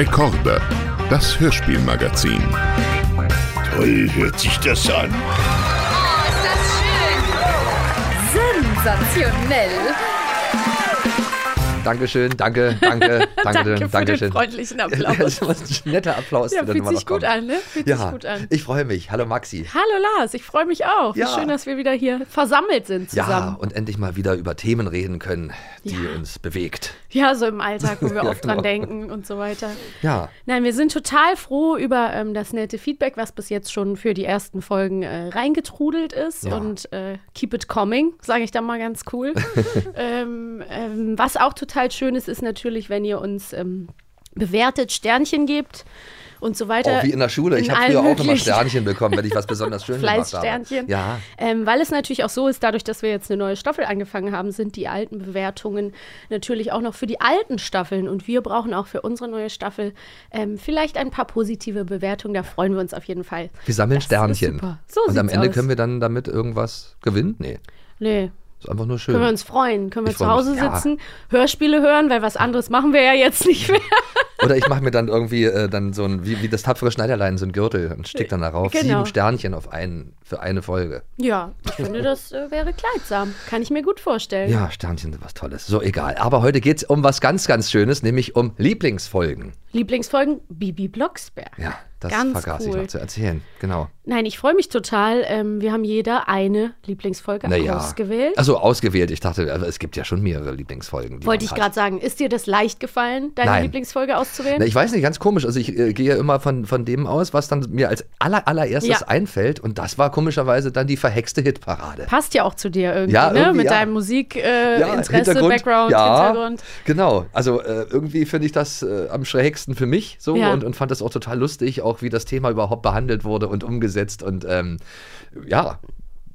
Rekorde, das Hörspielmagazin. Toll hört sich das an. Oh, ist das schön! Sensationell! Dankeschön, danke, danke, danke, Danke für Dankeschön. den freundlichen Das Applaus. ist ein netter Applaus, Ja, fühlt sich noch gut kommt. an, ne? Fühlt ja, sich gut an. ich freue mich. Hallo Maxi. Hallo Lars, ich freue mich auch. Wie Ja. schön, dass wir wieder hier versammelt sind Ja, zusammen. und endlich mal wieder über Themen reden können, die Ja. uns bewegt. Ja, so im Alltag, wo wir Ja, oft genau. dran denken und so weiter. Ja, Nein, wir sind total froh über ähm, das nette Feedback, was bis jetzt schon für die ersten Folgen äh, reingetrudelt ist. Ja. Und äh, keep it coming, sage ich dann mal ganz cool. ähm, ähm, was auch total schön ist, ist natürlich, wenn ihr uns ähm, bewertet, Sternchen gebt und so weiter. auch wie in der Schule. Ich in habe allen früher auch immer Sternchen bekommen, wenn ich was besonders schön gemacht habe. Fleißsternchen. Ja, Ähm, weil es natürlich auch so ist, dadurch, dass wir jetzt eine neue Staffel angefangen haben, sind die alten Bewertungen natürlich auch noch für die alten Staffeln. Und wir brauchen auch für unsere neue Staffel ähm, vielleicht ein paar positive Bewertungen. Da freuen wir uns auf jeden Fall. wir sammeln Das Sternchen. super. So und am Ende aus. können wir dann damit irgendwas gewinnen? Nee, Nee, ist einfach nur schön. können wir uns freuen. Können wir Ich zu freu mich, Hause ja. sitzen, Hörspiele hören, weil was anderes machen wir ja jetzt nicht mehr. Oder ich mache mir dann irgendwie äh, dann so ein, wie, wie das tapfere Schneiderlein, so ein Gürtel und stick dann darauf Genau. sieben Sternchen auf einen, für eine Folge. Ja, ich finde, das äh, wäre kleidsam. Kann ich mir gut vorstellen. Ja, Sternchen sind was Tolles. So, egal. Aber heute geht es um was ganz, ganz Schönes, nämlich um Lieblingsfolgen. Lieblingsfolgen Bibi Blocksberg. Ja, das Ganz vergaß ich cool. noch zu erzählen. Genau. Nein, ich freue mich total. Ähm, wir haben jeder eine Lieblingsfolge Naja. ausgewählt. Also ausgewählt. Ich dachte, aber es gibt ja schon mehrere Lieblingsfolgen. Wollte ich gerade sagen, ist dir das leicht gefallen, deine Nein. Lieblingsfolge auszuwählen? Na, ich weiß nicht, ganz komisch. Also ich äh, gehe immer von, von dem aus, was dann mir als aller, allererstes Ja. einfällt. Und das war komischerweise dann die verhexte Hitparade. Passt ja auch zu dir irgendwie, Ja, ne? irgendwie, Mit ja. deinem Musik, äh, Ja, Background, ja, Hintergrund. Genau. Also äh, irgendwie finde ich das äh, am schrägsten für mich so und, und fand das auch total lustig, auch wie das Thema überhaupt behandelt wurde und umgesetzt. Und ähm, ja,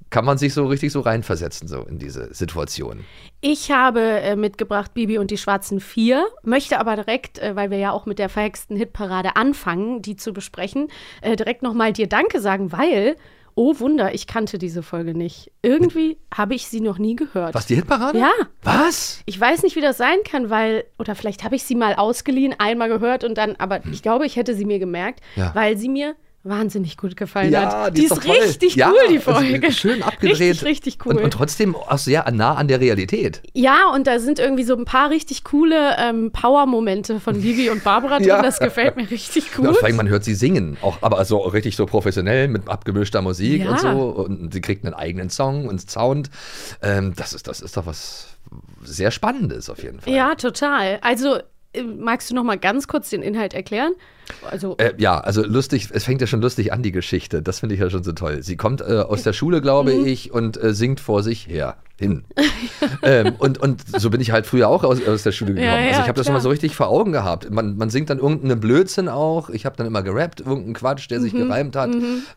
kann man sich so richtig so reinversetzen, so in diese Situation. Ich habe äh, mitgebracht Bibi und die Schwarzen Vier, möchte aber direkt, äh, weil wir ja auch mit der verhexten Hitparade anfangen, die zu besprechen, äh, direkt nochmal dir Danke sagen, weil, oh Wunder, ich kannte diese Folge nicht. Irgendwie habe ich sie noch nie gehört. Was, die Hitparade? Ja. Was? Ich weiß nicht, wie das sein kann, weil, oder vielleicht habe ich sie mal ausgeliehen, einmal gehört und dann, aber ich glaube, ich hätte sie mir gemerkt, Ja. weil sie mir wahnsinnig gut gefallen Ja, hat. die, ist, doch toll. richtig ja, cool, die also Folge. schön abgedreht. Richtig, richtig cool. Und, und trotzdem auch sehr nah an der Realität. ja, und da sind irgendwie so ein paar richtig coole ähm, Power-Momente von Vivi und Barbara drin. Ja. Das gefällt mir richtig Ja, gut. und vor allem, man hört sie singen, auch, aber so richtig so professionell mit abgemischter Musik Ja. und so. Und sie kriegt einen eigenen Song und Sound. Ähm, das, ist, das ist doch was sehr Spannendes auf jeden Fall. ja, total. Also, äh, magst du noch mal ganz kurz den Inhalt erklären? Also, Äh, ja, also lustig, es fängt ja schon lustig an, die Geschichte. Das finde ich ja schon so toll. Sie kommt äh, aus der Schule, glaube Mhm. ich, und äh, singt vor sich her. Hin. ähm, und, und so bin ich halt früher auch aus, aus der Schule gekommen. Ja, ja, also ich habe das immer so richtig vor Augen gehabt. Man, man singt dann irgendeinen Blödsinn auch. Ich habe dann immer gerappt, irgendeinen Quatsch, der sich Mhm. gereimt hat,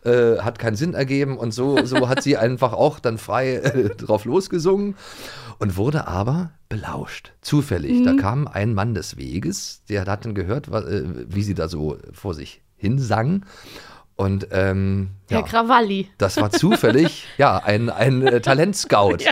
äh, hat keinen Sinn ergeben. Und so, so hat sie einfach auch dann frei äh, drauf losgesungen und wurde aber belauscht. Zufällig. Mhm. Da kam ein Mann des Weges, der hat dann gehört, äh, wie sie da so vor sich hinsang. Und ähm, Herr ja, Krawalli. das war zufällig ja ein, ein äh, Talentscout Ja.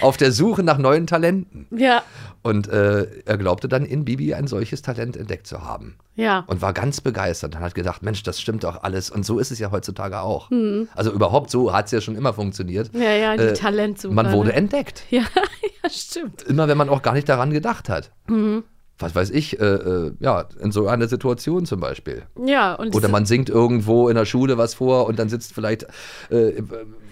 Auf der Suche nach neuen Talenten. Ja, Und äh, er glaubte dann in Bibi ein solches Talent entdeckt zu haben. ja. Und war ganz begeistert und hat gedacht, Mensch, das stimmt doch alles. Und so ist es ja heutzutage auch. Also überhaupt so hat es ja schon immer funktioniert. Mhm. Ja, ja, die Äh, Talentsuche. Man wurde ne? entdeckt. Ja, ja, stimmt. Immer wenn man auch gar nicht daran gedacht hat. Mhm. Was weiß ich, äh, äh, ja, in so einer Situation zum Beispiel. Ja, und Oder man singt irgendwo in der Schule was vor und dann sitzt vielleicht, äh,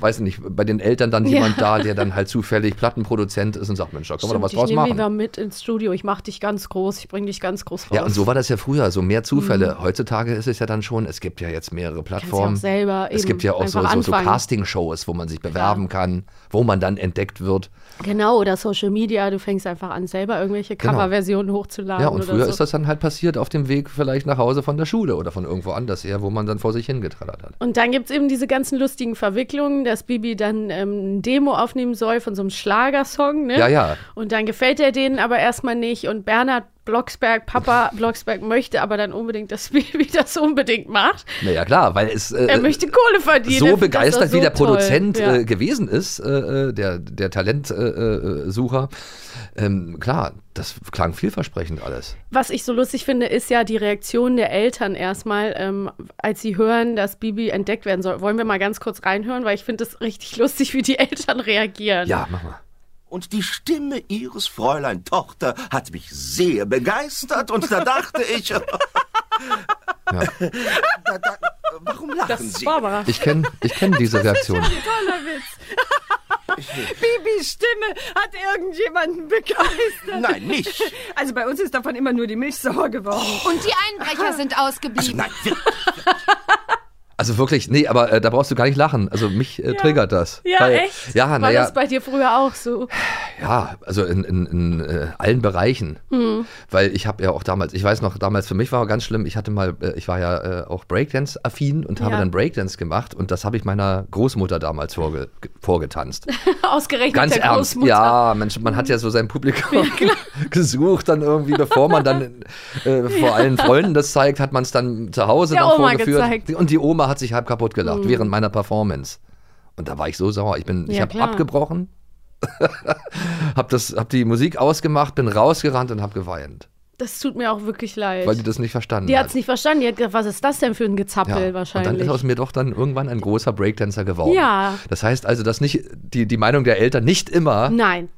weiß nicht, bei den Eltern dann jemand da, der dann halt zufällig Plattenproduzent ist und sagt, Mensch, da kann man doch was draus ich nehme machen. mit ins Studio. Ich mache dich ganz groß. Ich bringe dich ganz groß raus. Ja, und so war das ja früher, so mehr Zufälle. Mhm. Heutzutage ist es ja dann schon, es gibt ja jetzt mehrere Kannst ja Plattformen. selber es gibt ja auch so, so, so. Casting-Shows, wo man sich bewerben kann, wo man dann entdeckt wird. Genau, oder Social Media. Du fängst einfach an, selber irgendwelche Genau. Coverversionen hochzuladen. Ja, und früher so. ist das dann halt passiert auf dem Weg vielleicht nach Hause von der Schule oder von irgendwo anders her, wo man dann vor sich hingetrallert hat. Und dann gibt es eben diese ganzen lustigen Verwicklungen, dass Bibi dann ähm, ein Demo aufnehmen soll von so einem Schlagersong. Ne? Ja, ja. Und dann gefällt er denen aber erstmal nicht. Und Bernhard Blocksberg, Papa Blocksberg möchte aber dann unbedingt, dass Bibi das unbedingt macht. Naja, klar, weil es. Äh, Er möchte Kohle verdienen. so Er begeistert so wie der. Produzent Ja. äh, gewesen ist, äh, äh, der, der Talentsucher, äh, Sucher, ähm, klar, das klang vielversprechend alles. Was ich so lustig finde, ist ja die Reaktion der Eltern erstmal, ähm, als sie hören, dass Bibi entdeckt werden soll. Wollen wir mal ganz kurz reinhören, weil ich finde es richtig lustig, wie die Eltern reagieren. Ja, mach mal. Und die Stimme ihres Fräulein Tochter hat mich sehr begeistert und da dachte ich, Ja. da, da, warum lachen Das ist Sie? Barbara. Ich kenne ich kenn diese Reaktion. Toller Witz. Bibis Stimme hat irgendjemanden begeistert. Nein, nicht. Also bei uns ist davon immer nur die Milch sauer geworden. Und die Einbrecher sind Also ausgeblieben. nein, wirklich. Also wirklich, nee, aber äh, da brauchst du gar nicht lachen. Also mich äh, triggert das. Ja, Weil- echt? Ja, War naja, das bei dir früher auch so? ja, also in, in, in äh, allen Bereichen. Hm. Weil ich habe ja auch damals, ich weiß noch, damals für mich war ganz schlimm, ich hatte mal, äh, ich war ja äh, auch Breakdance-affin und habe Ja. dann Breakdance gemacht und das habe ich meiner Großmutter damals vorge ge- vorgetanzt. Ausgerechnet Ganz der ernst. Großmutter. Ja, Mensch, man hat ja so sein Publikum gesucht, dann irgendwie, bevor man dann äh, vor allen Freunden das zeigt, hat man es dann zu Hause Der Oma vorgeführt. gezeigt. Und die Oma hat sich halb kaputt gelacht während meiner Performance. Und da war ich so sauer. Ich bin, ich Ja, habe abgebrochen, hab das, hab die Musik ausgemacht, bin rausgerannt und habe geweint, Das tut mir auch wirklich leid. weil die das nicht verstanden die hat hat. es nicht verstanden. Die hat gedacht, was ist das denn für ein Gezappel Ja. Und dann wahrscheinlich? ist aus mir doch dann irgendwann ein großer Breakdancer geworden. Ja. Das heißt also, dass nicht die, die Meinung der Eltern nicht immer Nein.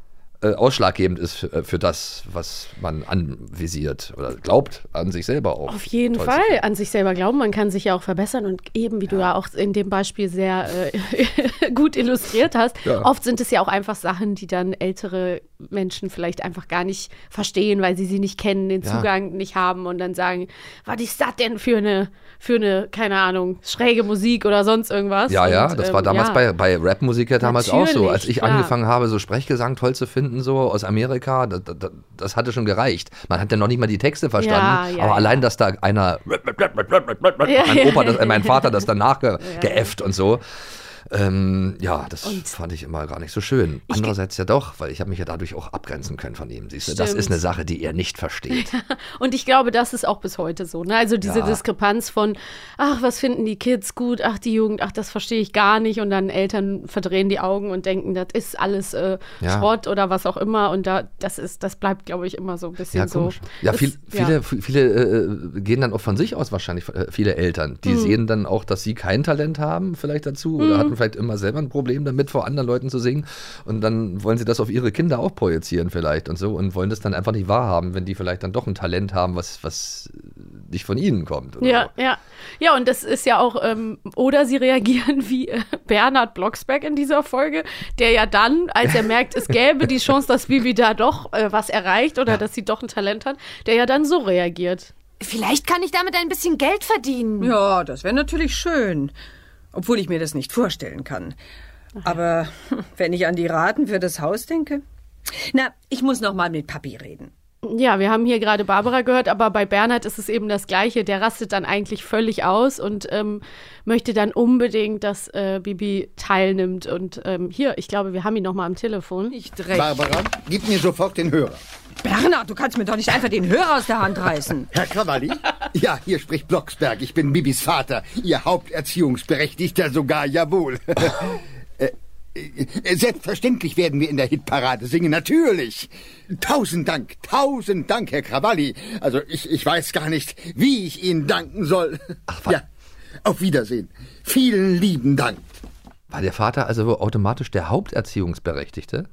Äh, ausschlaggebend ist für, für das, was man anvisiert oder glaubt an sich selber auch. Auf jeden Toll Fall an sich selber glauben, man kann sich ja auch verbessern und eben, wie du ja auch in dem Beispiel sehr äh, gut illustriert hast, Ja. oft sind es ja auch einfach Sachen, die dann ältere Menschen vielleicht einfach gar nicht verstehen, weil sie sie nicht kennen, den Ja. Zugang nicht haben und dann sagen, was ist das denn für eine, für eine, keine Ahnung, schräge Musik oder sonst irgendwas. Ja, ja, und, das ähm, war damals ja. bei, bei Rapmusik ja damals auch so. Natürlich, Als ich angefangen habe, so Sprechgesang toll zu finden, so aus Amerika, das, das, das hatte schon gereicht. Man hat ja noch nicht mal die Texte verstanden, Ja, aber allein, dass da einer, mein Opa, das, äh, mein. Vater das dann nachgeäfft und so. Ähm, ja, das fand ich immer gar nicht so schön. Andererseits ja doch, weil ich habe mich ja dadurch auch abgrenzen können von ihm. Siehst du, das ist eine Sache, die er nicht versteht. Und ich glaube, das ist auch bis heute so. Ne? Also diese Ja. Diskrepanz von, ach, was finden die Kids gut, ach, die Jugend, ach, das verstehe ich gar nicht. Und dann Eltern verdrehen die Augen und denken, das ist alles äh, Ja. Schrott oder was auch immer. Und da, das ist, das bleibt, glaube ich, immer so ein bisschen Ja, so. Ja, Das- viel, ja. viele, viele äh, gehen dann auch von sich aus wahrscheinlich, äh, viele Eltern. Hm. Die sehen dann auch, dass sie kein Talent haben, vielleicht dazu, oder hatten vielleicht immer selber ein Problem damit, vor anderen Leuten zu singen. Und dann wollen sie das auf ihre Kinder auch projizieren vielleicht und so und wollen das dann einfach nicht wahrhaben, wenn die vielleicht dann doch ein Talent haben, was, was nicht von ihnen kommt. Oder Ja, so. ja. Ja, und das ist ja auch, ähm, oder sie reagieren wie äh, Bernhard Blocksberg in dieser Folge, der ja dann, als er merkt, es gäbe die Chance, dass Bibi da doch äh, was erreicht oder dass sie doch ein Talent hat, der ja dann so reagiert. Vielleicht kann ich damit ein bisschen Geld verdienen. Ja, das wäre natürlich schön. Obwohl ich mir das nicht vorstellen kann. Aber wenn ich an die Raten für das Haus denke. Na, ich muss noch mal mit Papi reden. Ja, wir haben hier gerade Barbara gehört, aber bei Bernhard ist es eben das Gleiche. Der rastet dann eigentlich völlig aus und ähm, möchte dann unbedingt, dass äh, Bibi teilnimmt. Und ähm, hier, ich glaube, wir haben ihn noch mal am Telefon. Nicht recht. Barbara, gib mir sofort den Hörer. Bernhard, du kannst mir doch nicht einfach den Hörer aus der Hand reißen. Herr Krawalli? Ja, hier spricht Blocksberg. Ich bin Bibis Vater. Ihr Haupterziehungsberechtigter sogar, jawohl. Äh, äh, Selbstverständlich werden wir in der Hitparade singen, natürlich. Tausend Dank, tausend Dank, Herr Krawalli. Also ich, ich weiß gar nicht, wie ich Ihnen danken soll. ja, auf Wiedersehen. Vielen lieben Dank. War der Vater also automatisch der Haupterziehungsberechtigte?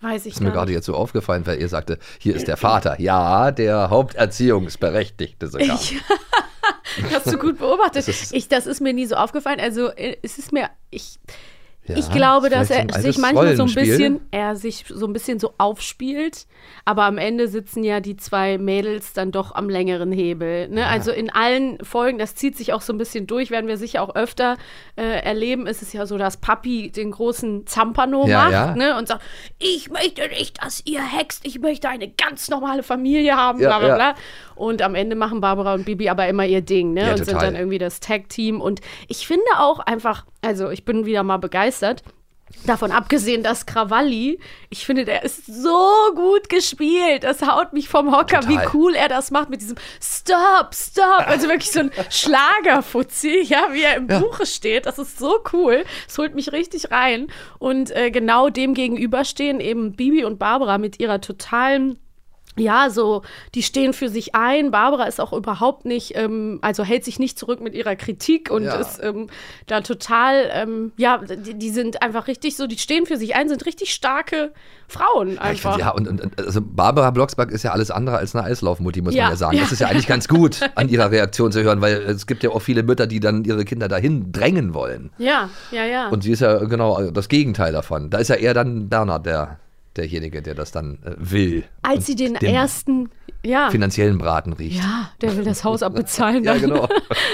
Weiß ich Ist mir gerade jetzt so aufgefallen, weil ihr sagte, hier ist der Vater. Ja, der Haupterziehungsberechtigte sogar. Ich- Hast du gut beobachtet. Das ist- ich, das ist mir nie so aufgefallen. Also äh, es ist mir, ich, Ja, ich glaube, dass er sich manchmal so ein bisschen, er sich so ein bisschen so aufspielt, aber am Ende sitzen ja die zwei Mädels dann doch am längeren Hebel. Ne? Also in allen Folgen, das zieht sich auch so ein bisschen durch, werden wir sicher auch öfter äh, erleben, ist es ja so, dass Papi den großen Zampano Ja, macht ja. Ne? und sagt, ich möchte nicht, dass ihr hext, ich möchte eine ganz normale Familie haben, Ja, bla bla ja. bla. Und am Ende machen Barbara und Bibi aber immer ihr Ding, ne? Ja, und sind dann irgendwie das Tag-Team. Und ich finde auch einfach, also ich bin wieder mal begeistert, Davon abgesehen, dass Krawalli, ich finde, der ist so gut gespielt. Das haut mich vom Hocker, Total. wie cool er das macht mit diesem Stop, Stop. Also wirklich so ein Schlagerfuzzi, ja, wie er im Buche steht. Das ist so cool. Das holt mich richtig rein. Und äh, genau dem gegenüber stehen eben Bibi und Barbara mit ihrer totalen ja, so, die stehen für sich ein. Barbara ist auch überhaupt nicht, ähm, also hält sich nicht zurück mit ihrer Kritik und Ja. ist ähm, da total, ähm, ja, die, die sind einfach richtig so, die stehen für sich ein, sind richtig starke Frauen Ja, einfach. find, ja, und, und also Barbara Blocksberg ist ja alles andere als eine Eislaufmutti, muss Ja, man ja sagen. ja. Das ist ja eigentlich ganz gut, an ihrer Reaktion zu hören, weil es gibt ja auch viele Mütter, die dann ihre Kinder dahin drängen wollen. ja, ja, ja. Und sie ist ja genau das Gegenteil davon. Da ist ja eher dann Bernhard der, derjenige, der das dann äh, will. Als sie den, ersten, ja. finanziellen Braten riecht. Ja, der will das Haus abbezahlen. Ja, genau.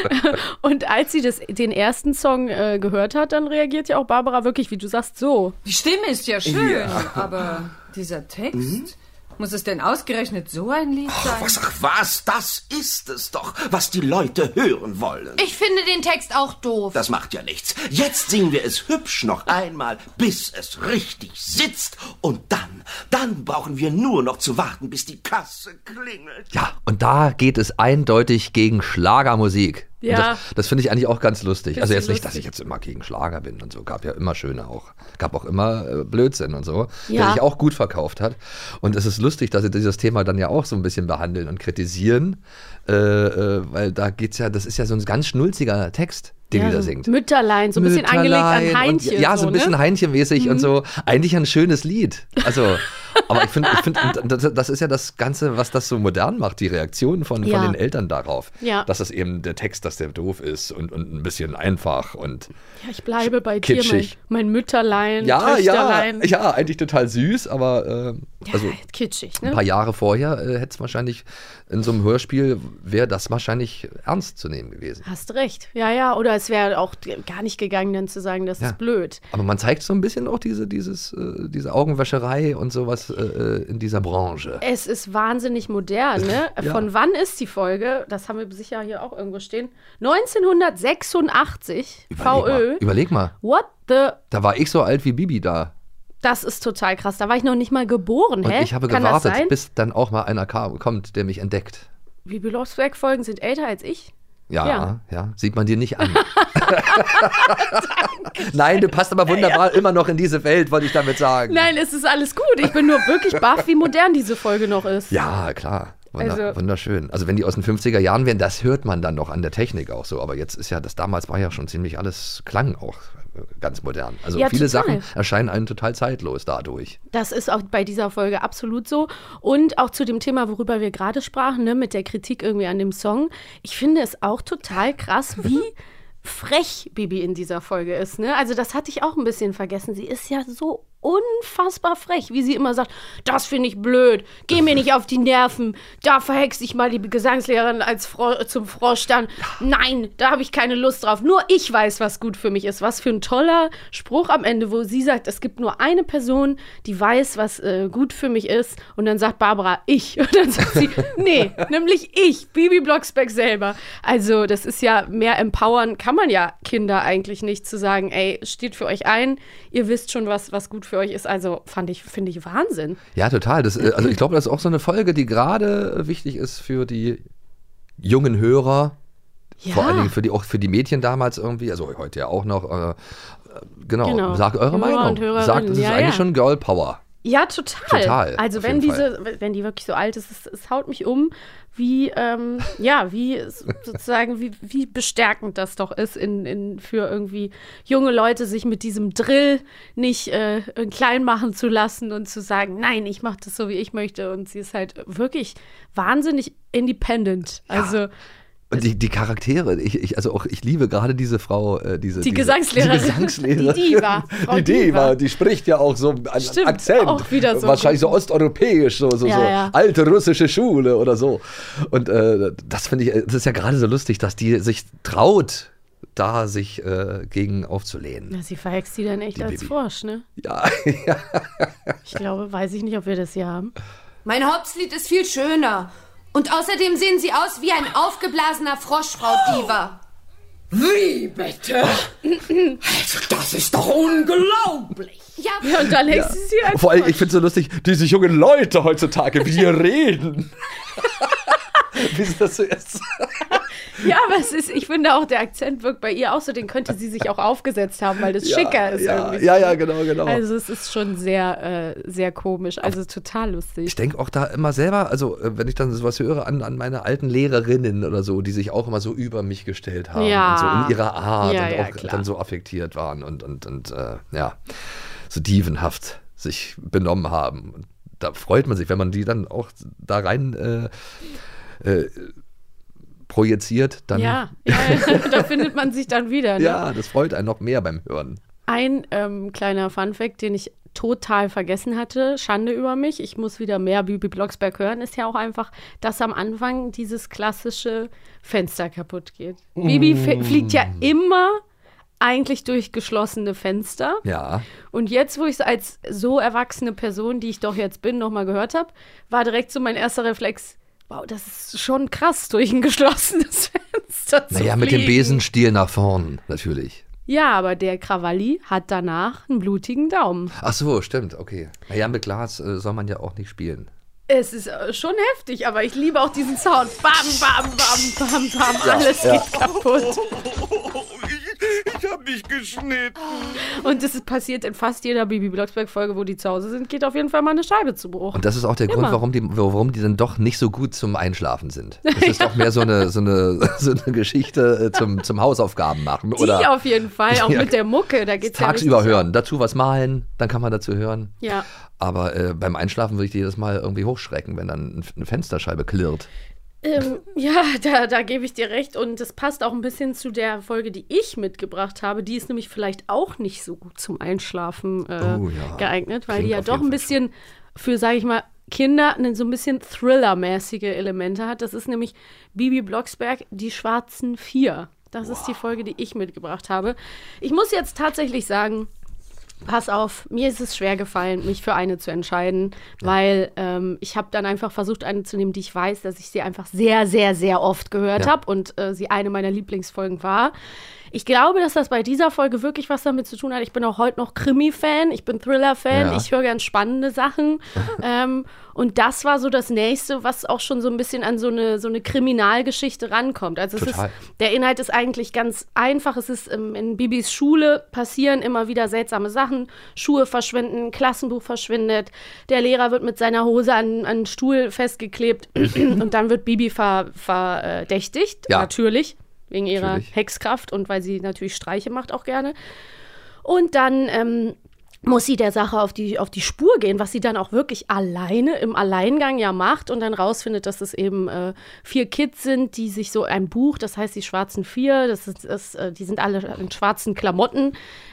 Und als sie das, den ersten Song äh, gehört hat, dann reagiert ja auch Barbara wirklich, wie du sagst, so. Die Stimme ist ja schön, aber dieser Text, muss es denn ausgerechnet so ein Lied sein? Was, ach was, das ist es doch, was die Leute hören wollen. Ich finde den Text auch doof. Das macht ja nichts. Jetzt singen wir es hübsch noch einmal, bis es richtig sitzt. Und dann, dann brauchen wir nur noch zu warten, bis die Kasse klingelt. Ja, und da geht es eindeutig gegen Schlagermusik. Und Ja. Das, das finde ich eigentlich auch ganz lustig. Also jetzt nicht, dass ich jetzt immer gegen Schlager bin und so. Gab ja immer schöne auch. Gab auch immer äh, Blödsinn und so, Ja. der sich auch gut verkauft hat. Und es ist lustig, dass sie dieses Thema dann ja auch so ein bisschen behandeln und kritisieren. Äh, äh, weil da geht's ja, das ist ja so ein ganz schnulziger Text, den ja, die da so singt. Mütterlein, so ein bisschen angelegt an und- Heinchen. Ja, so ein bisschen ne? Heinchen-mäßig und so. Eigentlich ein schönes Lied. Also, aber ich finde, find, das, ist ja das Ganze, was das so modern macht, die Reaktionen von, Ja. von den Eltern darauf. Ja. Dass das eben der Text, dass der doof ist und, und ein bisschen einfach und Ja, ich bleibe bei dir, mein, Kitschig. mein Mütterlein, ja, ja, Töchterlein. ja, eigentlich total süß, aber äh, also ja, kitschig, ein ne? paar Jahre vorher äh, hätte es wahrscheinlich in so einem Hörspiel wäre das wahrscheinlich ernst zu nehmen gewesen. Hast recht. Ja, ja. Oder es wäre auch gar nicht gegangen, dann zu sagen, das Ja. ist blöd. Aber man zeigt so ein bisschen auch diese, dieses, äh, diese Augenwäscherei und sowas äh, äh, in dieser Branche. Es ist wahnsinnig modern, ne? Ja. Von wann ist die Folge? Das haben wir sicher hier auch irgendwo stehen. 1986. Überleg VÖ. mal, überleg mal, What the? da war ich so alt wie Bibi da. Das ist total krass. Da war ich noch nicht mal geboren, Und hä? ich habe Kann das gewartet, bis dann auch mal einer kam, kommt, der mich entdeckt. Wie Blocksberg-Folgen sind älter als ich? Ja, Ja. ja, sieht man dir nicht an. Nein, du passt aber wunderbar immer noch in diese Welt, wollte ich damit sagen. Nein, es ist alles gut. Ich bin nur wirklich baff, wie modern diese Folge noch ist. Ja, klar. Wunder, Also- wunderschön. Also wenn die aus den 50er Jahren wären, das hört man dann noch an der Technik auch so. Aber jetzt ist ja, das damals war ja schon ziemlich alles, klang auch ganz modern. Also Ja, viele total. Sachen erscheinen einem total zeitlos dadurch. Das ist auch bei dieser Folge absolut so. Und auch zu dem Thema, worüber wir gerade sprachen, ne, mit der Kritik irgendwie an dem Song. Ich finde es auch total krass, wie frech Bibi in dieser Folge ist. Ne? Also das hatte ich auch ein bisschen vergessen. Sie ist ja so unfassbar frech, wie sie immer sagt, das finde ich blöd, geh mir nicht auf die Nerven, da verhext ich mal die Gesangslehrerin als Fro zum Frosch dann. Nein, da habe ich keine Lust drauf. Nur ich weiß, was gut für mich ist. Was für ein toller Spruch am Ende, wo sie sagt, es gibt nur eine Person, die weiß, was äh, gut für mich ist. Und dann sagt Barbara, ich. Und dann sagt sie, nee, nämlich ich, Bibi Blocksberg selber. Also das ist ja mehr empowern, kann man ja Kinder eigentlich nicht zu sagen, ey, steht für euch ein, ihr wisst schon, was, was gut für euch ist. Also fand ich, finde ich Wahnsinn. Ja, total. Das, äh, also ich glaube, das ist auch so eine Folge, die gerade äh, wichtig ist für die jungen Hörer. Ja. Vor allen Dingen für die, auch für die Mädchen damals irgendwie, also heute ja auch noch. Äh, äh, genau. Genau. sagt eure Hörer Meinung. sagt, ist ja, eigentlich ja. schon Girl Power. Ja, total. Total, Also wenn diese, wenn die wirklich so alt ist, es, es haut mich um, wie, ähm, ja, wie sozusagen, wie, wie bestärkend das doch ist, in, in, für irgendwie junge Leute, sich mit diesem Drill nicht äh, klein machen zu lassen und zu sagen, nein, ich mache das so, wie ich möchte. Und sie ist halt wirklich wahnsinnig independent. Also Und die, die Charaktere, ich, ich, also auch ich liebe gerade diese Frau, äh, diese Die diese, Gesangslehrerin. Die Gesangslehrerin. Die Diva. Frau die Diva, Diva. die spricht ja auch so einen Stimmt, Akzent. auch wieder so Wahrscheinlich so osteuropäisch, so, so, Ja, so ja. alte russische Schule oder so. Und äh, das finde ich, das ist ja gerade so lustig, dass die sich traut, da sich äh, gegen aufzulehnen. ja, sie verhext sie dann echt Die als Bibi. Frosch, ne? Ja, ja. Ich glaube, weiß ich nicht, ob wir das hier haben. Mein Hauptlied ist viel schöner. Und außerdem sehen Sie aus wie ein aufgeblasener Frosch, Frau Diva. Wie bitte? Also, das ist doch unglaublich. Ja, und dann legst du sie einfach. Vor allem, ich finde es so lustig, diese jungen Leute heutzutage, wie die reden. wie sie das zuerst Ja, aber es ist, ich finde auch, der Akzent wirkt bei ihr auch so, den könnte sie sich auch aufgesetzt haben, weil das schicker ist ja, irgendwie. ja, ja, genau, genau. Also es ist schon sehr, äh, sehr komisch, also total lustig. Ich denke auch da immer selber, also äh, wenn ich dann sowas höre an, an meine alten Lehrerinnen oder so, die sich auch immer so über mich gestellt haben Ja. und so in ihrer Art Ja, und ja, auch klar. dann so affektiert waren und, und, und äh, ja, so dievenhaft sich benommen haben. Und da freut man sich, wenn man die dann auch da rein äh, äh, projiziert, dann ja, ja, da findet man sich dann wieder. Ne? ja, das freut einen noch mehr beim Hören. Ein ähm, kleiner Funfact, den ich total vergessen hatte, Schande über mich, ich muss wieder mehr Bibi Blocksberg hören, ist ja auch einfach, dass am Anfang dieses klassische Fenster kaputt geht. Bibi fe- fliegt ja immer eigentlich durch geschlossene Fenster. Ja, Und jetzt, wo ich es als so erwachsene Person, die ich doch jetzt bin, nochmal gehört habe, war direkt so mein erster Reflex, wow, das ist schon krass, durch ein geschlossenes Fenster zu naja, mit dem fliegen. Besenstiel nach vorn, natürlich. Ja, aber der Krawalli hat danach einen blutigen Daumen. Ach so, stimmt, okay. Naja, mit Glas äh, soll man ja auch nicht spielen. Es ist äh, schon heftig, aber ich liebe auch diesen Sound. Bam, bam, bam, bam, bam. Alles ja. geht kaputt. Mich geschnitten. Und es ist passiert in fast jeder Bibi Blocksberg-Folge, wo die zu Hause sind, geht auf jeden Fall mal eine Scheibe zu Bruch. Und das ist auch der Grund, Immer. warum die, warum die dann doch nicht so gut zum Einschlafen sind. Das ist doch mehr so eine, so eine, so eine Geschichte äh, zum, zum Hausaufgaben machen. die Oder auf jeden Fall, auch Ja. mit der Mucke. Da geht's ja tagsüber richtig hören. Dazu was malen, dann kann man dazu hören. Ja. Aber äh, beim Einschlafen würde ich jedes Mal irgendwie hochschrecken, wenn dann ein- eine Fensterscheibe klirrt. Ähm, ja, da, da gebe ich dir recht. Und das passt auch ein bisschen zu der Folge, die ich mitgebracht habe. Die ist nämlich vielleicht auch nicht so gut zum Einschlafen äh, Oh ja. geeignet, weil Klingt die ja doch ein Fall bisschen für, sage ich mal, Kinder so ein bisschen Thriller-mäßige Elemente hat. Das ist nämlich Bibi Blocksberg, die schwarzen Vier. Das ist die Folge, die ich mitgebracht habe. Ich muss jetzt tatsächlich sagen, Pass auf, mir ist es schwer gefallen, mich für eine zu entscheiden, weil ähm, ich habe dann einfach versucht, eine zu nehmen, die ich weiß, dass ich sie einfach sehr, sehr, sehr oft gehört Ja. habe und äh, sie eine meiner Lieblingsfolgen war. Ich glaube, dass das bei dieser Folge wirklich was damit zu tun hat. Ich bin auch heute noch Krimi-Fan, ich bin Thriller-Fan, Ja. ich höre gern spannende Sachen. ähm, und das war so das Nächste, was auch schon so ein bisschen an so eine, so eine Kriminalgeschichte rankommt. Also es ist, der Inhalt ist eigentlich ganz einfach. Es ist ähm, in Bibis Schule passieren immer wieder seltsame Sachen. Schuhe verschwinden, Klassenbuch verschwindet, der Lehrer wird mit seiner Hose an, an einen Stuhl festgeklebt und dann wird Bibi ver, verdächtigt, Ja. natürlich, wegen ihrer Natürlich. Hexkraft und weil sie natürlich Streiche macht auch gerne. Und dann ähm, muss sie der Sache auf die, auf die Spur gehen, was sie dann auch wirklich alleine im Alleingang ja macht und dann rausfindet, dass es eben äh, vier Kids sind, die sich so ein Buch, das heißt die schwarzen vier, das ist, das, äh, die sind alle in schwarzen Klamotten,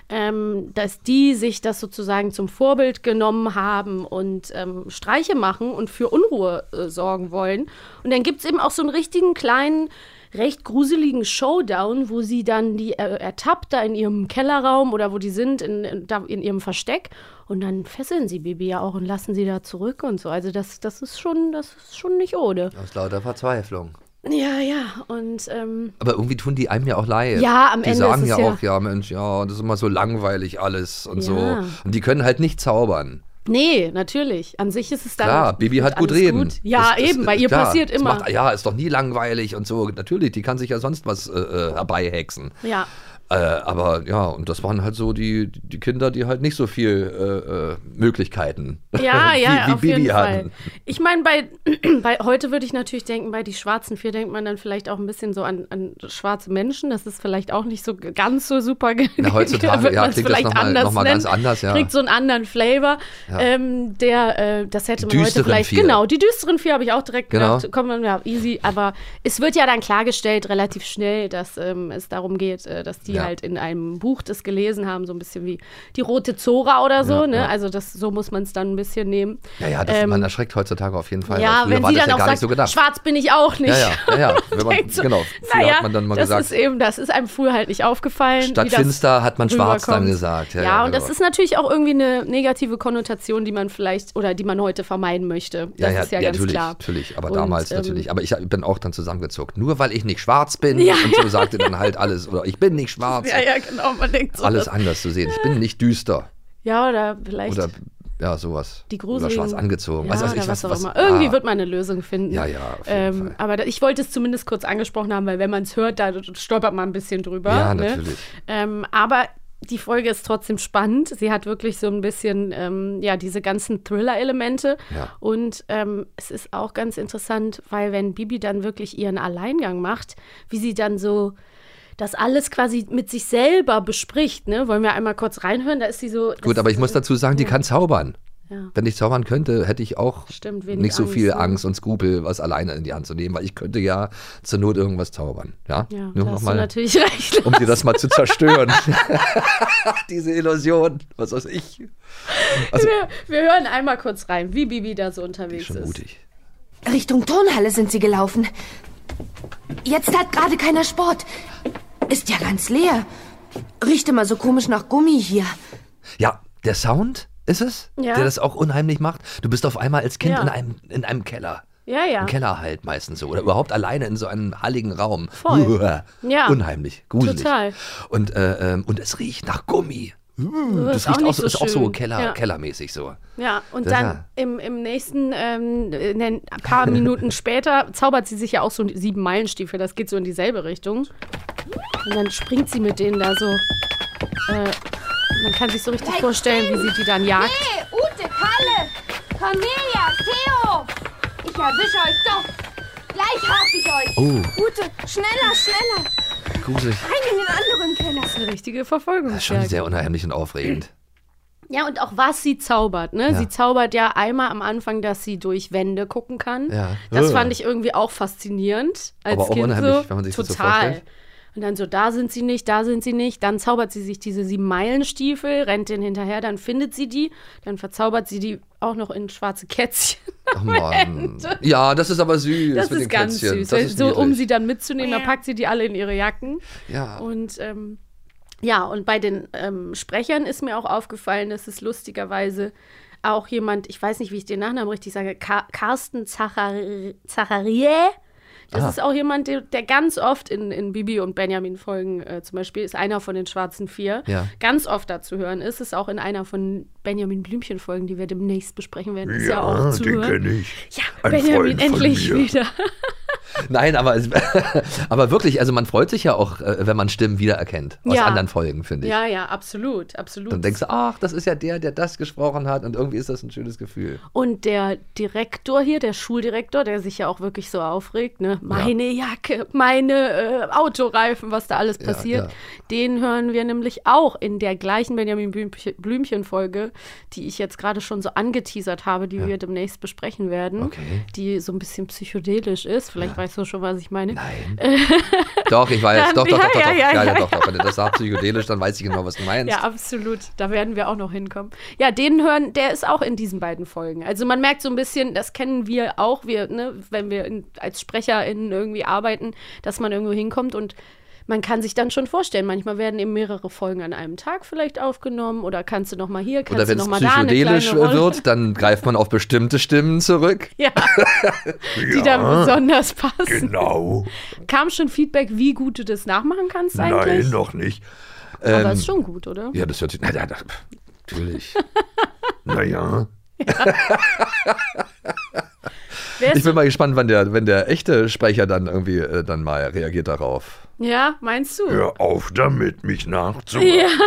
ähm, dass die sich das sozusagen zum Vorbild genommen haben und ähm, Streiche machen und für Unruhe äh, sorgen wollen. Und dann gibt es eben auch so einen richtigen kleinen recht gruseligen Showdown, wo sie dann die äh, ertappt da in ihrem Kellerraum oder wo die sind, in, in, da in ihrem Versteck. Und dann fesseln sie Bibi ja auch und lassen sie da zurück und so. Also das, das ist schon, das ist schon nicht ohne. Aus lauter Verzweiflung. Ja, ja. Und ähm, Aber irgendwie tun die einem ja auch leid. Ja, am die Ende sagen ist es ja ja- auch, ja Mensch, ja, das ist immer so langweilig alles und so. Ja. Und die können halt nicht zaubern. Nee, natürlich. An sich ist es dann. Klar, Bibi hat gut reden. Gut. Ja, Das- das- eben, bei ihr klar. passiert immer. Macht, ja, ist doch nie langweilig und so. Natürlich, die kann sich ja sonst was äh, äh, herbeihexen. ja. Äh, aber ja, und das waren halt so die, die Kinder, die halt nicht so viel äh, äh, Möglichkeiten Ja, wie, ja, wie auf Bibi jeden hatten. Fall. Ich meine, bei, bei heute würde ich natürlich denken, bei die schwarzen vier denkt man dann vielleicht auch ein bisschen so an, an schwarze Menschen. Das ist vielleicht auch nicht so ganz so super. Na, heutzutage, wird ja, klingt das vielleicht noch mal- ganz anders, ja. Kriegt so einen anderen Flavor. Ja. Ähm, der, äh, das hätte man heute vielleicht. vier. Genau, die düsteren vier habe ich auch direkt Genau. gedacht. Kommt man ja easy. Aber es wird ja dann klargestellt, relativ schnell, dass ähm, es darum geht, äh, dass die Ja. halt in einem Buch das gelesen haben, so ein bisschen wie die rote Zora oder so, Ja, ne? ja. Also das, so muss man es dann ein bisschen nehmen. Ja, ja, das, Ähm, man erschreckt heutzutage auf jeden Fall. ja, Früher wenn sie dann auch sagt, so schwarz bin ich auch nicht. Ja, ja. Wenn man, so, genau. Früher naja, hat man dann mal das gesagt, ist eben, das ist einem früher halt nicht aufgefallen. statt finster hat man schwarz dann gesagt. Ja, und genau. das ist natürlich auch irgendwie eine negative Konnotation, die man vielleicht oder die man heute vermeiden möchte. Das ja, ja, ist ja, ganz natürlich, klar. natürlich, aber Und, damals ähm, natürlich. Aber ich bin auch dann zusammengezuckt. Nur weil ich nicht schwarz bin und so sagte dann halt alles, oder ich bin nicht schwarz. Ja, ja, genau. Man denkt so. alles anders zu sehen. Ich bin nicht düster. Ja, oder vielleicht Oder ja, sowas. die Oder gruseligen. schwarz angezogen. Ja, was weiß oder ich, was, was, auch was, immer. Irgendwie ah, wird man eine Lösung finden. Ja, ja, ähm. Aber da, ich wollte es zumindest kurz angesprochen haben, weil wenn man es hört, da stolpert man ein bisschen drüber. Ja, ne? natürlich. Ähm, aber die Folge ist trotzdem spannend. Sie hat wirklich so ein bisschen, ähm, ja, diese ganzen Thriller-Elemente. Ja. Und ähm, es ist auch ganz interessant, weil wenn Bibi dann wirklich ihren Alleingang macht, wie sie dann so das alles quasi mit sich selber bespricht. Ne? Wollen wir einmal kurz reinhören? Da ist sie so. Gut, aber ich muss dazu sagen, die kann zaubern. Ja. Wenn ich zaubern könnte, hätte ich auch Stimmt, nicht so Angst, viel ne? Angst und Skrupel, was alleine in die Hand zu nehmen, weil ich könnte ja zur Not irgendwas zaubern. Ja, Ja, Nur da noch hast du mal, natürlich recht. um dir das mal zu zerstören. Diese Illusion, was weiß ich. Also, Wir, wir hören einmal kurz rein, wie Bibi da so unterwegs schon ist. mutig. Richtung Turnhalle sind sie gelaufen. Jetzt hat gerade keiner Sport. Ist ja ganz leer. Riecht immer so komisch nach Gummi hier. Ja, der Sound ist es, Ja. der das auch unheimlich macht. Du bist auf einmal als Kind Ja. in, einem, in einem Keller. Ja, ja. Im Keller halt meistens so. Oder überhaupt alleine in so einem halligen Raum. Voll. Uah. Ja. Unheimlich, gruselig. Total. Und, äh, ähm, und es riecht nach Gummi. Uh, Das auch riecht auch, nicht so, ist auch so. Keller, Ja. kellermäßig so. Ja, und Das dann ja. im, im nächsten, ähm, ein paar Minuten später, zaubert sie sich ja auch so sieben Meilenstiefel. Das geht so in dieselbe Richtung. Und dann springt sie mit denen da so. Äh, man kann sich so richtig vorstellen, wie sie die dann jagt. Hey, Ute, Kalle, Cornelia, Theo. Ich erwische euch doch. Gleich hab ich euch. Oh, Ute, schneller, schneller. gruselig. Rein in den anderen Keller. Das ist eine richtige Das ist schon sehr unheimlich und aufregend. Ja, und auch was sie zaubert, ne? Ja. Sie zaubert ja einmal am Anfang, dass sie durch Wände gucken kann. Ja. Das fand ich irgendwie auch faszinierend. Als Aber auch kind unheimlich, so. wenn man sich das so Total. vorstellt. Und dann so, da sind sie nicht, da sind sie nicht. Dann zaubert sie sich diese sieben Meilenstiefel, rennt denen hinterher, dann findet sie die, dann verzaubert sie die auch noch in schwarze Kätzchen. Ach man. Ja, das ist aber süß Das mit ist den ganz Kätzchen. süß. Das ist so, um sie dann mitzunehmen, dann packt sie die alle in ihre Jacken. Ja. Und ähm, ja, und bei den ähm, Sprechern ist mir auch aufgefallen, dass es lustigerweise auch jemand, ich weiß nicht, wie ich den Nachnamen richtig sage, Ka Carsten Zachari Zacharie. Das Ah. ist auch jemand, der, der ganz oft in, in Bibi und Benjamin Folgen äh, zum Beispiel ist einer von den schwarzen vier. Ja. Ganz oft da zu hören ist. Ist auch in einer von Benjamin Blümchen Folgen, die wir demnächst besprechen werden. Ist ja, auch zu hören. ich. Ja, Ein Benjamin Freund endlich wieder. Nein, aber, es, aber wirklich, also man freut sich ja auch, äh, wenn man Stimmen wiedererkennt. Aus Ja. anderen Folgen, finde ich. Ja, ja, absolut, absolut. Dann denkst du, ach, das ist ja der, der das gesprochen hat und irgendwie ist das ein schönes Gefühl. Und der Direktor hier, der Schuldirektor, der sich ja auch wirklich so aufregt, ne? Meine Jacke, meine äh, Autoreifen, was da alles Ja, passiert, ja. den hören wir nämlich auch in der gleichen Benjamin Blümchen- Blümchen-Folge, die ich jetzt gerade schon so angeteasert habe, die wir demnächst besprechen werden, Okay. die so ein bisschen psychedelisch ist. Vielleicht weißt du schon, was ich meine. Nein. doch, ich weiß. Doch, doch, ja, doch, doch, ja, doch. ja, Ja, ja, ja, doch, doch. Wenn du das sagst, psychedelisch, dann weiß ich genau, was du meinst. Ja, absolut. Da werden wir auch noch hinkommen. Ja, den hören, der ist auch in diesen beiden Folgen. Also man merkt so ein bisschen, das kennen wir auch, wir, ne, wenn wir in, als SprecherInnen irgendwie arbeiten, dass man irgendwo hinkommt und man kann sich dann schon vorstellen, manchmal werden eben mehrere Folgen an einem Tag vielleicht aufgenommen oder kannst du noch mal hier, kannst Oder du wenn noch es mal da eine psychedelisch wird, dann greift man auf bestimmte Stimmen zurück. Ja, die dann besonders passen. Genau. Kam schon Feedback, wie gut du das nachmachen kannst Nein, eigentlich? noch nicht. Aber ist schon gut, oder? Ja, das hört sich. Na, na, na, natürlich. Naja. Wer Ich bin mal gespannt, wann der, wenn der echte Sprecher dann irgendwie äh, dann mal reagiert darauf. Ja, meinst du? Hör auf damit, mich nachzumachen. Ja.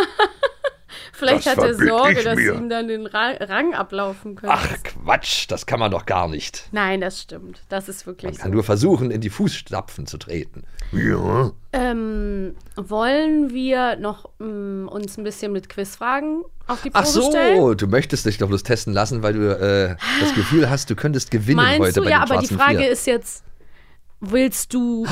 Vielleicht Das hat er Sorge, dass mir. ihm dann den Ra Rang ablaufen könnte. Ach Quatsch, das kann man doch gar nicht. Nein, das stimmt. Das ist wirklich Kann so. nur versuchen, in die Fußstapfen zu treten. Ja. Ähm, wollen wir noch ähm, uns ein bisschen mit Quizfragen auf die Ach Probe so, stellen? du möchtest dich doch bloß testen lassen, weil du äh, das Gefühl hast, du könntest gewinnen Meinst heute du? bei Ja, den aber die Frage Vier. ist jetzt, willst du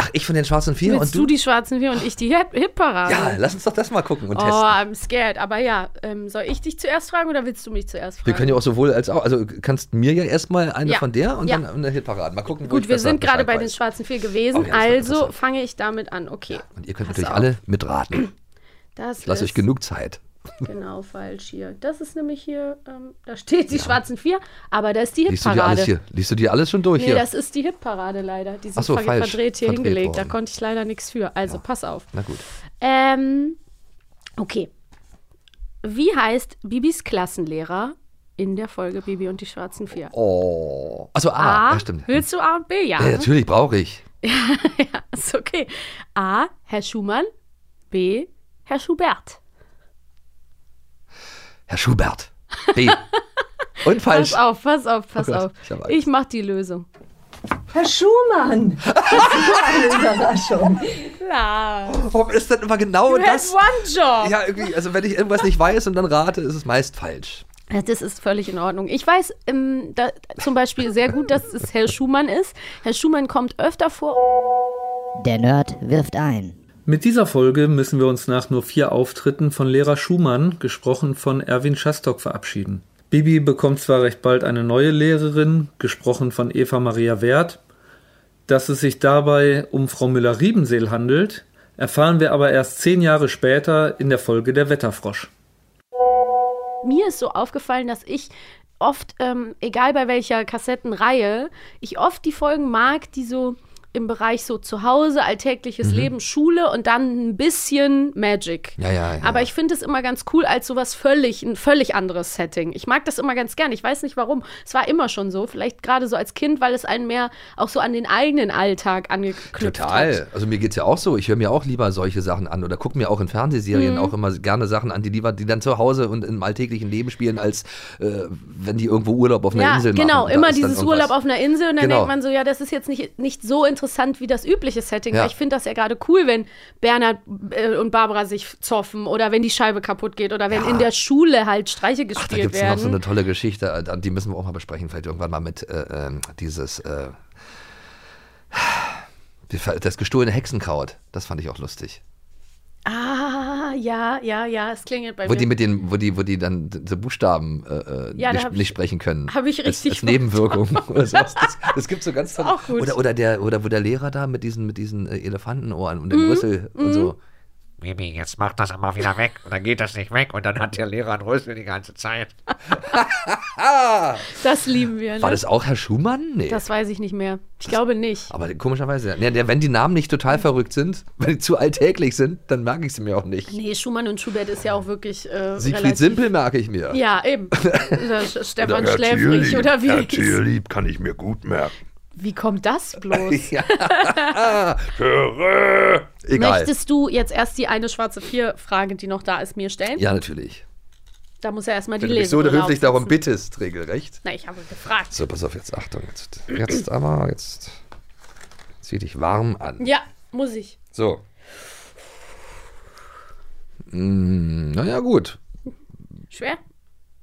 Ach, ich von den schwarzen Vier Willst und du die schwarzen Vier und ich die Hitparade? Ja, lass uns doch das mal gucken und Oh, testen. I'm scared. Aber ja, ähm, soll ich dich zuerst fragen oder willst du mich zuerst fragen? Wir können ja auch sowohl als auch, also kannst mir ja erstmal eine Ja. von der und Ja. dann eine Hitparade. Mal gucken, wo Gut, wir sind gerade bei den schwarzen Vier gewesen, Oh ja, also fange ich damit an. Okay. Und ihr könnt Pass natürlich auf. alle mitraten. Das Ich lasse euch genug Zeit. Genau falsch hier. Das ist nämlich hier, ähm, da steht die schwarzen Vier, aber da ist die Liest du dir Hitparade. alles hier? Liest du dir alles schon durch Nee, hier? das ist die Hitparade leider. Die sind so, ver falsch. verdreht hier Verdreht hingelegt. Da worden. konnte ich leider nichts für. Also pass auf. Na gut. Ähm, okay. Wie heißt Bibis Klassenlehrer in der Folge Bibi und die schwarzen Vier? Oh. Achso, A. A. ja, stimmt. Willst du A und B? Ja. Ja, natürlich brauche ich. ja, ist okay. A. Herr Schumann. B. Herr Schubert. Herr Schubert. B. Und falsch. Pass auf, pass auf, pass Oh Gott, auf. ich. Ich mach die Lösung. Herr Schumann! Das war eine Überraschung. Ja. Warum ist denn immer genau You das? had one job. Ja, irgendwie, also wenn ich irgendwas nicht weiß und dann rate, ist es meist falsch. Ja, Das ist völlig in Ordnung. Ich weiß ähm, da, zum Beispiel sehr gut, dass es Herr Schumann ist. Herr Schumann kommt öfter vor. Der Nerd wirft ein. Mit dieser Folge müssen wir uns nach nur vier Auftritten von Lehrer Schumann, gesprochen von Erwin Schastock, verabschieden. Bibi bekommt zwar recht bald eine neue Lehrerin, gesprochen von Eva Maria Wert. Dass es sich dabei um Frau Müller-Riebenseel handelt, erfahren wir aber erst zehn Jahre später in der Folge Der Wetterfrosch. Mir ist so aufgefallen, dass ich oft, ähm, egal bei welcher Kassettenreihe, ich oft die Folgen mag, die so im Bereich so zu Hause, alltägliches Leben, Schule und dann ein bisschen Magic. Mhm. Ja, ja, ja. Aber ich finde es immer ganz cool als sowas völlig, ein völlig anderes Setting. Ich mag das immer ganz gern. Ich weiß nicht warum. Es war immer schon so. Vielleicht gerade so als Kind, weil es einen mehr auch so an den eigenen Alltag angeknüpft hat. Total. Also mir geht's ja auch so. Ich höre mir auch lieber solche Sachen an oder gucke mir auch in Fernsehserien Mhm. auch immer gerne Sachen an, die lieber, die dann zu Hause und im alltäglichen Leben spielen, als äh, wenn die irgendwo Urlaub auf einer Ja, Insel machen. genau, immer dieses. Urlaub auf einer Insel und dann Genau. denkt man so, ja, das ist jetzt nicht, nicht so interessant wie das übliche Setting. Ja. Aber ich finde das ja gerade cool, wenn Bernhard äh, und Barbara sich zoffen oder wenn die Scheibe kaputt geht oder wenn Ja. in der Schule halt Streiche Ach, da gespielt gibt es noch werden. so eine tolle Geschichte, äh, die müssen wir auch mal besprechen, vielleicht irgendwann mal mit äh, ähm, dieses äh, das gestohlene Hexenkraut. Das fand ich auch lustig. Ah, ja, ja, ja, es klingelt bei Wo mir. die mit den, wo die, wo die dann diese Buchstaben äh, äh, Ja, nicht, ich- nicht sprechen können. hab ich als, richtig als Nebenwirkung oder sowas. Das, das gibt so ganz tolle. Oder, oder der, oder wo der Lehrer da mit diesen, mit diesen äh, Elefantenohren und dem Mhm, Rüssel und so. Bibi, jetzt mach das immer wieder weg und dann geht das nicht weg und dann hat der Lehrer einen Rüssel die ganze Zeit. das lieben wir. Ne? War das auch Herr Schumann? Nee. das weiß ich nicht mehr. Ich glaube nicht. aber komischerweise, ja, der, wenn die Namen nicht total verrückt sind, wenn die zu alltäglich sind, dann mag ich sie mir auch nicht. Nee, Schumann und Schubert ist ja auch wirklich äh, Siegfried relativ- Simpel mag ich mir. Ja, eben. Stefan Schläfrig oder wie? Herr Tierlieb kann ich mir gut merken. Wie kommt das bloß? Töre. Egal. Möchtest du jetzt erst die eine schwarze Vier-Frage, die noch da ist, mir stellen? Ja, natürlich. Da muss er erstmal die Wenn du mich so höflich darum bittest, regelrecht. Na, ich habe gefragt. So, pass auf, jetzt Achtung. Jetzt, jetzt aber, jetzt zieh dich warm an. Ja, muss ich. So. Mm, naja, gut. Schwer?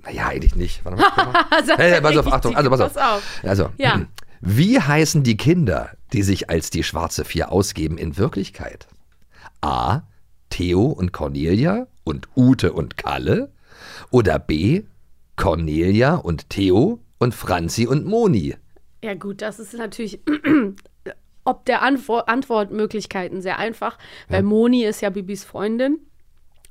Naja, eigentlich nicht. Warte mal. Hey, pass auf, Achtung, also pass auf. pass auf. Also, Ja. wie heißen die Kinder, die sich als die schwarze Vier ausgeben in Wirklichkeit? A. Theo und Cornelia und Ute und Kalle? Oder B. Cornelia und Theo und Franzi und Moni? Ja, gut, das ist natürlich ob der Antwort, Antwortmöglichkeiten sehr einfach, weil Moni ist ja Bibis Freundin.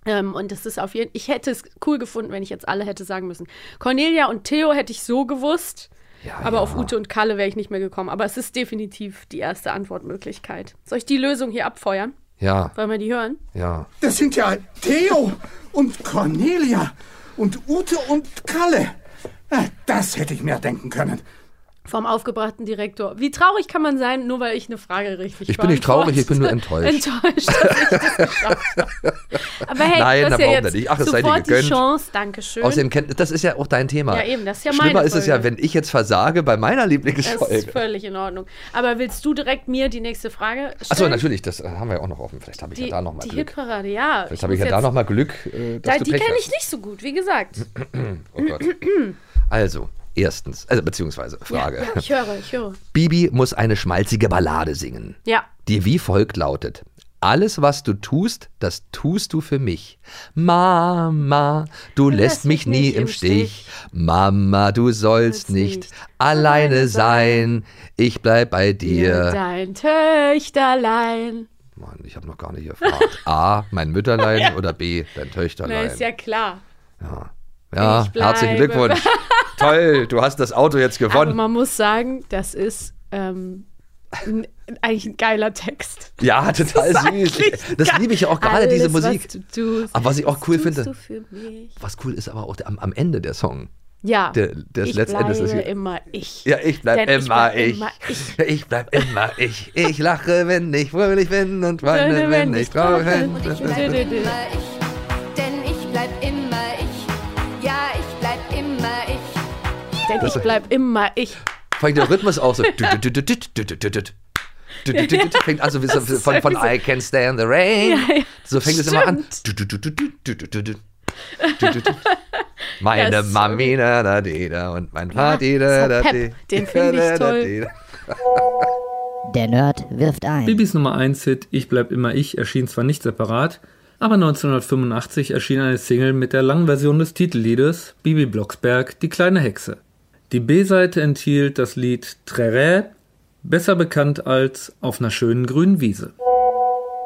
Ähm, und das ist auf jeden Ich hätte es cool gefunden, wenn ich jetzt alle hätte sagen müssen. Cornelia und Theo hätte ich so gewusst. Ja, aber ja. auf Ute und Kalle wäre ich nicht mehr gekommen. Aber es ist definitiv die erste Antwortmöglichkeit. Soll ich die Lösung hier abfeuern? Ja, Wollen wir die hören? ja. Das sind ja Theo und Cornelia und Ute und Kalle. Äh, Das hätte ich mir denken können. Vom aufgebrachten Direktor. Wie traurig kann man sein, nur weil ich eine Frage richtig Ich bin nicht traurig, ich bin nur enttäuscht. enttäuscht, dass ich das geschafft habe. Aber hey, Nein, du hast da ja jetzt nicht. Ach, es sei dir sofort die. Chance. Dankeschön. Außerdem kennt, das ist ja auch dein Thema. Ja, eben, das ist ja Schlimmer meine ist es ja, Folge. wenn ich jetzt versage bei meiner das ist Lieblingsfolge. völlig in Ordnung. Aber willst du direkt mir die nächste Frage stellen? Achso, natürlich, das haben wir ja auch noch offen. Vielleicht habe ich Die, ja da noch mal die Glück. Hitparade, ja. Vielleicht habe ich ja da jetzt- noch mal Glück, äh, dass Da, du die kenne ich nicht so gut, wie gesagt. Oh Gott. Also, Erstens, also beziehungsweise Frage. Ja, ich höre, ich höre. Bibi muss eine schmalzige Ballade singen, Ja. die wie folgt lautet. Alles, was du tust, das tust du für mich. Mama, du lässt mich nie im Stich. Mama, du sollst nicht alleine sein. Ich bleib bei dir. Dein Töchterlein. Mann, ich habe noch gar nicht gefragt. A, mein Mütterlein oder B, dein Na, Töchterlein. ist ja klar. Ja, Ich bleibe. herzlichen Glückwunsch. Toll, du hast das Auto jetzt Aber gewonnen. man muss sagen, das ist ähm, ein, eigentlich ein geiler Text. Ja, total Das ist süß. Das liebe ich ja auch gerade, diese Musik. Was du tust, Aber was ich auch cool finde, was cool ist aber auch der, am, am Ende der Song. Ja, Der, der ist ich bleibe hier. immer ich. Ja, ich bleib immer bleib ich. immer ich. Ich bleib immer ich. Ich lache, wenn ich fröhlich bin und weine, wenn ich traurig bin. Ich bleib immer ich, denn ich bleib immer ich. Denn Das- ich bleib immer ich. Vor allem der Rhythmus auch so. Fängt also von, von I can stand the rain. So fängt es immer an. Meine Mami, da, da, da, und mein Vati, da, da, Den finde ich toll. Der Nerd wirft ein. Bibis Nummer 1 Hit Ich bleib immer ich erschien zwar nicht separat, aber 1985 erschien eine Single mit der langen Version des Titelliedes Bibi Blocksberg, die kleine Hexe. Die B-Seite enthielt das Lied Trerä, besser bekannt als Auf einer schönen grünen Wiese.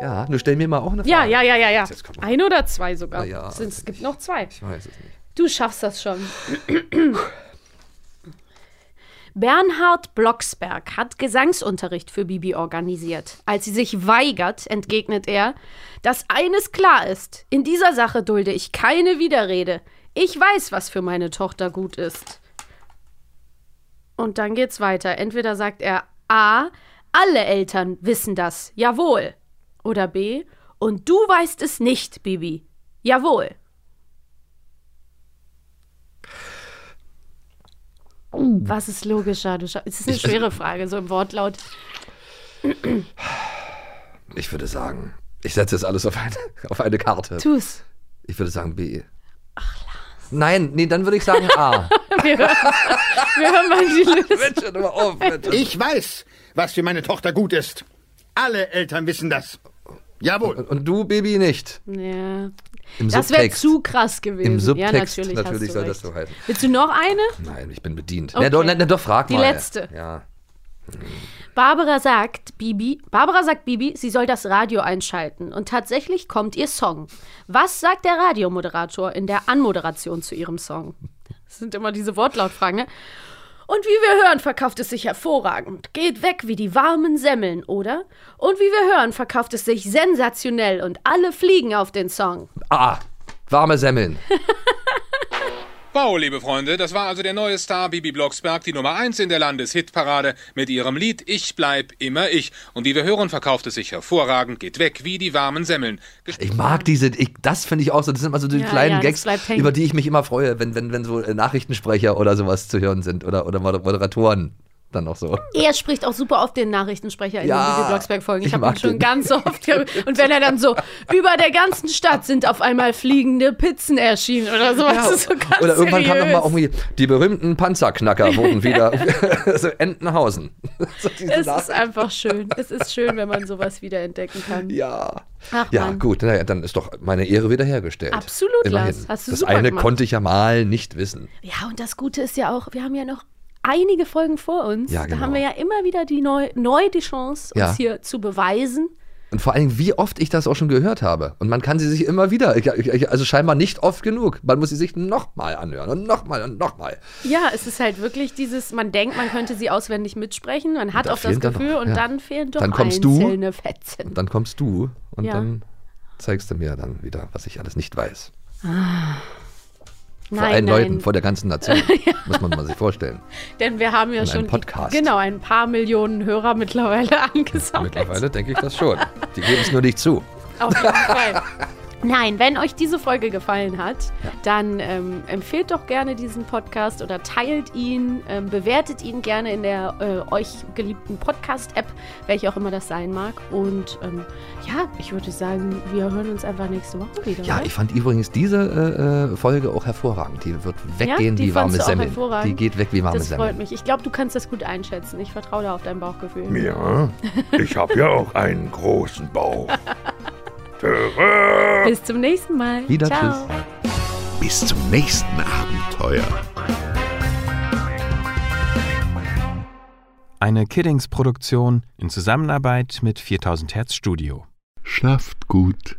Ja, du stell mir mal auch eine Frage. Ja, ja, ja, ja, ja. Ein oder zwei sogar. Ja, Sind- es gibt noch zwei. Ich weiß es nicht. Du schaffst das schon. Bernhard Blocksberg hat Gesangsunterricht für Bibi organisiert. Als sie sich weigert, entgegnet er, dass eines klar ist, in dieser Sache dulde ich keine Widerrede. Ich weiß, was für meine Tochter gut ist. Und dann geht's weiter. Entweder sagt er A, alle Eltern wissen das, jawohl. Oder B, und du weißt es nicht, Bibi. Jawohl. Was ist logischer? Es ist eine schwere Frage, so im Wortlaut. Ich würde sagen, ich setze jetzt alles auf eine, auf eine Karte. Tu's. Ich würde sagen B. Ach, Nein, nee, dann würde ich sagen A. Wir hören, wir hören mal die auf, bitte. Ich weiß, was für meine Tochter gut ist. Alle Eltern wissen das. Jawohl. Und, und du, Baby, nicht. Ja. Im Das wäre zu krass gewesen. Im Subtext, ja, natürlich, natürlich soll du das recht. so heißen. Willst du noch eine? Nein, ich bin bedient. Okay. Na, doch, na, na, doch, frag Die mal. letzte. Ja. Barbara sagt, Bibi, Barbara sagt Bibi, sie soll das Radio einschalten. Und tatsächlich kommt ihr Song. Was sagt der Radiomoderator in der Anmoderation zu ihrem Song? Das sind immer diese Wortlautfragen, ne? Und wie wir hören, verkauft es sich hervorragend. Geht weg wie die warmen Semmeln, oder? Und wie wir hören, verkauft es sich sensationell und alle fliegen auf den Song. Ah, warme Semmeln. Wow, liebe Freunde, das war also der neue Star Bibi Blocksberg, die Nummer 1 in der Landeshitparade mit ihrem Lied Ich bleib immer ich. Und wie wir hören, verkauft es sich hervorragend, geht weg wie die warmen Semmeln. Ich mag diese, ich, das finde ich auch so, das sind immer so die Ja, kleinen ja, Gags, über die ich mich immer freue, wenn, wenn, wenn so äh, Nachrichtensprecher oder sowas zu hören sind oder, oder Moder- Moderatoren dann noch so. Er spricht auch super oft den Nachrichtensprecher in Ja, den Blocksberg-Folgen. Ich ich habe ihn schon den. ganz oft gehört. Und wenn er dann so, über der ganzen Stadt sind auf einmal fliegende Pizzen erschienen oder sowas. Ja, ist so ganz Oder irgendwann kam seriös. noch mal irgendwie, die berühmten Panzerknacker wurden wieder, so Entenhausen. So Es ist Nachrichten. einfach schön. Es ist schön, wenn man sowas wiederentdecken kann. Ja. Ach, Ja, Mann. gut, naja, dann ist doch meine Ehre wiederhergestellt. Absolut, Immerhin. Lars. Hast du das eine gemacht. konnte ich ja mal nicht wissen. Ja, und das Gute ist ja auch, wir haben ja noch einige Folgen vor uns. Ja, Da genau. haben wir ja immer wieder die neu, neu die Chance, uns Ja. hier zu beweisen. Und vor allem, wie oft ich das auch schon gehört habe. Und man kann sie sich immer wieder, also scheinbar nicht oft genug. Man muss sie sich nochmal anhören und nochmal und nochmal. Ja, es ist halt wirklich dieses, man denkt, man könnte sie auswendig mitsprechen, man hat Da auch das Gefühl noch- und ja. dann fehlen doch Dann kommst du. einzelne Fetzen. Und dann kommst du und Ja. dann zeigst du mir dann wieder, was ich alles nicht weiß. Vor Nein, allen nein. Leuten, vor der ganzen Nation. Muss man mal sich vorstellen. Denn wir haben ja schon Podcast. genau ein paar Millionen Hörer mittlerweile angesammelt. Mittlerweile denke ich das schon. Die geben es nur nicht zu. Auf jeden Fall. Nein, wenn euch diese Folge gefallen hat, dann ähm, empfehlt doch gerne diesen Podcast oder teilt ihn, ähm, bewertet ihn gerne in der äh, euch geliebten Podcast-App, welche auch immer das sein mag. Und ähm, ja, ich würde sagen, wir hören uns einfach nächste Woche wieder. Ja, oder? ich fand übrigens diese äh, äh, Folge auch hervorragend. Die wird weggehen die wie warme Semmel. Die geht weg wie warme Das freut Semmel. mich. Ich glaube, du kannst das gut einschätzen. Ich vertraue da auf dein Bauchgefühl. Ja, ich habe ja auch einen großen Bauch. Bis zum nächsten Mal. Wieder Ciao. tschüss. Bis zum nächsten Abenteuer. Eine Kiddings-Produktion in Zusammenarbeit mit 4000 Hertz Studio. Schlaft gut.